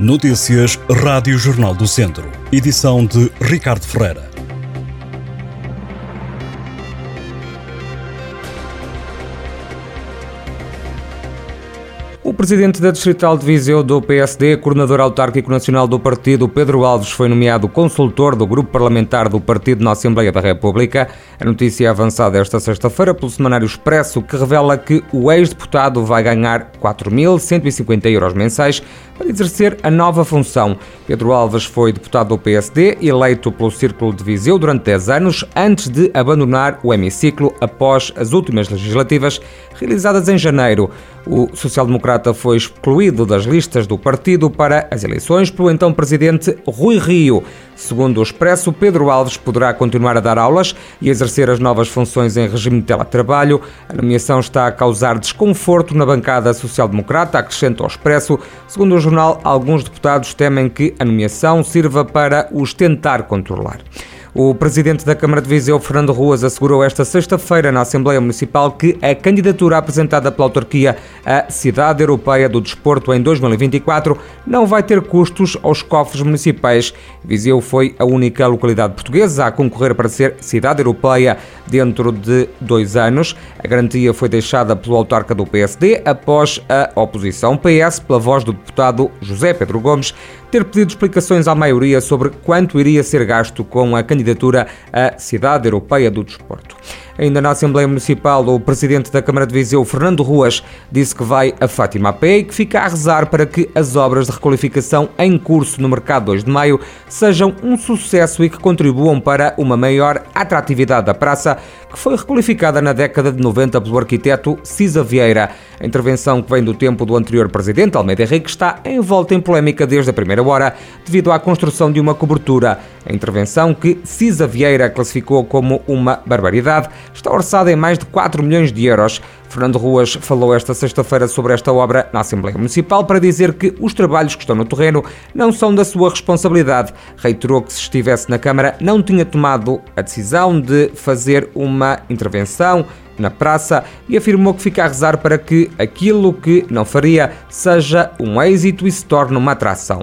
Notícias Rádio Jornal do Centro. Edição de Ricardo Ferreira. O presidente da Distrital de Viseu do PSD, coordenador autárquico nacional do partido, Pedro Alves, foi nomeado consultor do grupo parlamentar do partido na Assembleia da República. A notícia é avançada esta sexta-feira pelo Semanário Expresso, que revela que o ex-deputado vai ganhar 4.150 euros mensais para exercer a nova função. Pedro Alves foi deputado do PSD, eleito pelo Círculo de Viseu durante 10 anos, antes de abandonar o hemiciclo após as últimas legislativas realizadas em janeiro. O social-democrata foi excluído das listas do partido para as eleições pelo então presidente Rui Rio. Segundo o Expresso, Pedro Alves poderá continuar a dar aulas e exercer as novas funções em regime de teletrabalho. A nomeação está a causar desconforto na bancada social-democrata, acrescenta o Expresso. Segundo o jornal, alguns deputados temem que a nomeação sirva para os tentar controlar. O presidente da Câmara de Viseu, Fernando Ruas, assegurou esta sexta-feira na Assembleia Municipal que a candidatura apresentada pela autarquia à Cidade Europeia do Desporto em 2024 não vai ter custos aos cofres municipais. Viseu foi a única localidade portuguesa a concorrer para ser Cidade Europeia dentro de dois anos. A garantia foi deixada pelo autarca do PSD após a oposição PS, pela voz do deputado José Pedro Gomes, ter pedido explicações à maioria sobre quanto iria ser gasto com a candidatura à Cidade Europeia do Desporto. Ainda na Assembleia Municipal, o presidente da Câmara de Viseu, Fernando Ruas, disse que vai a Fátima a pé e que fica a rezar para que as obras de requalificação em curso no mercado 2 de maio sejam um sucesso e que contribuam para uma maior atratividade da praça, que foi requalificada na década de 90 pelo arquiteto Cisa Vieira. A intervenção que vem do tempo do anterior presidente, Almeida Henrique, está envolta em polémica desde a primeira hora, devido à construção de uma cobertura. A intervenção, que Cisa Vieira classificou como uma barbaridade, está orçada em mais de 4 milhões de euros. Fernando Ruas falou esta sexta-feira sobre esta obra na Assembleia Municipal para dizer que os trabalhos que estão no terreno não são da sua responsabilidade. Reiterou que se estivesse na Câmara não tinha tomado a decisão de fazer uma intervenção na praça e afirmou que fica a rezar para que aquilo que não faria seja um êxito e se torne uma atração.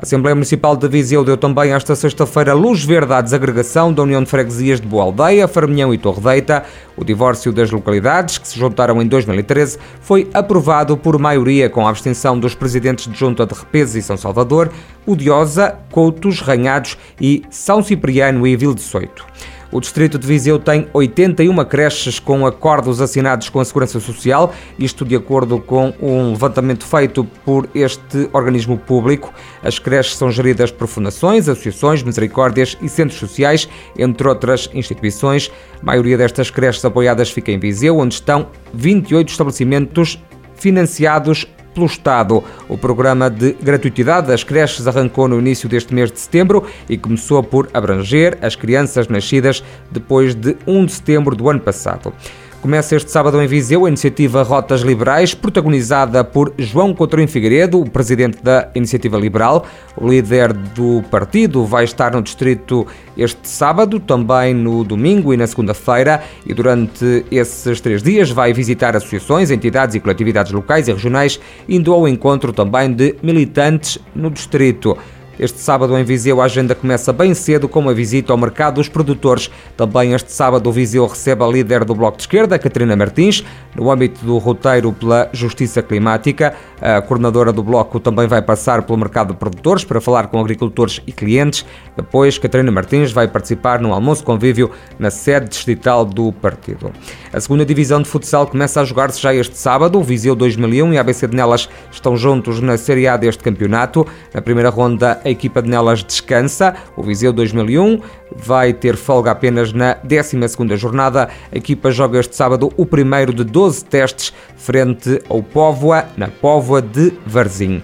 A Assembleia Municipal de Viseu deu também esta sexta-feira luz verde à desagregação da União de Freguesias de Boa Aldeia, Farminhão e Torre Deita. O divórcio das localidades, que se juntaram em 2013, foi aprovado por maioria com a abstenção dos presidentes de Junta de Repeses e São Salvador, Udiosa, Coutos, Ranhados e São Cipriano e Vil de Soito. O Distrito de Viseu tem 81 creches com acordos assinados com a Segurança Social, isto de acordo com um levantamento feito por este organismo público. As creches são geridas por fundações, associações, misericórdias e centros sociais, entre outras instituições. A maioria destas creches apoiadas fica em Viseu, onde estão 28 estabelecimentos financiados pelo Estado. O programa de gratuitidade das creches arrancou no início deste mês de setembro e começou por abranger as crianças nascidas depois de 1 de setembro do ano passado. Começa este sábado em Viseu a iniciativa Rotas Liberais, protagonizada por João Coutinho Figueiredo, o presidente da Iniciativa Liberal. O líder do partido vai estar no distrito este sábado, também no domingo e na segunda-feira, e durante esses três dias vai visitar associações, entidades e coletividades locais e regionais, indo ao encontro também de militantes no distrito. Este sábado em Viseu a agenda começa bem cedo com uma visita ao mercado dos produtores. Também este sábado o Viseu recebe a líder do Bloco de Esquerda, Catarina Martins, no âmbito do roteiro pela Justiça Climática. A coordenadora do Bloco também vai passar pelo mercado de produtores para falar com agricultores e clientes. Depois, Catarina Martins vai participar num almoço convívio na sede distrital do partido. A segunda divisão de futsal começa a jogar-se já este sábado. O Viseu 2001 e a ABC de Nelas estão juntos na Série A deste campeonato. Na primeira ronda, a equipa de Nelas descansa. O Viseu 2001 vai ter folga apenas na 12ª jornada. A equipa joga este sábado o primeiro de 12 testes frente ao Póvoa, na Póvoa de Varzim.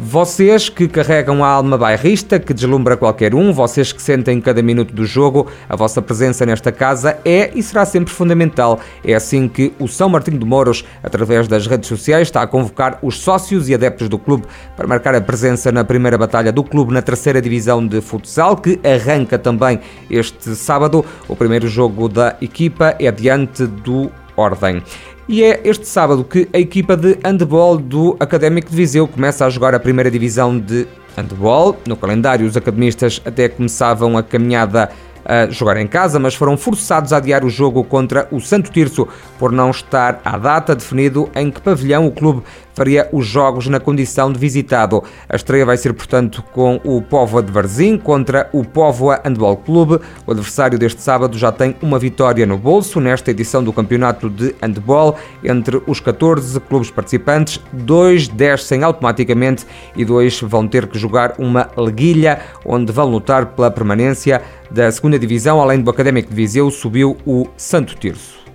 Vocês que carregam a alma bairrista, que deslumbra qualquer um, vocês que sentem cada minuto do jogo, a vossa presença nesta casa é e será sempre fundamental. É assim que o São Martinho de Mouros, através das redes sociais, está a convocar os sócios e adeptos do clube para marcar a presença na primeira batalha do clube na terceira divisão de futsal, que arranca também este sábado. O primeiro jogo da equipa é diante do Ordem. E é este sábado que a equipa de handball do Académico de Viseu começa a jogar a primeira divisão de handball. No calendário, os academistas até começavam a caminhada a jogar em casa, mas foram forçados a adiar o jogo contra o Santo Tirso por não estar à data definido em que pavilhão o clube faria os jogos na condição de visitado. A estreia vai ser, portanto, com o Póvoa de Varzim contra o Póvoa Handball Clube. O adversário deste sábado já tem uma vitória no bolso nesta edição do campeonato de handball. Entre os 14 clubes participantes, dois descem automaticamente e dois vão ter que jogar uma leguilha, onde vão lutar pela permanência da segunda divisão. Além do Académico de Viseu, subiu o Santo Tirso.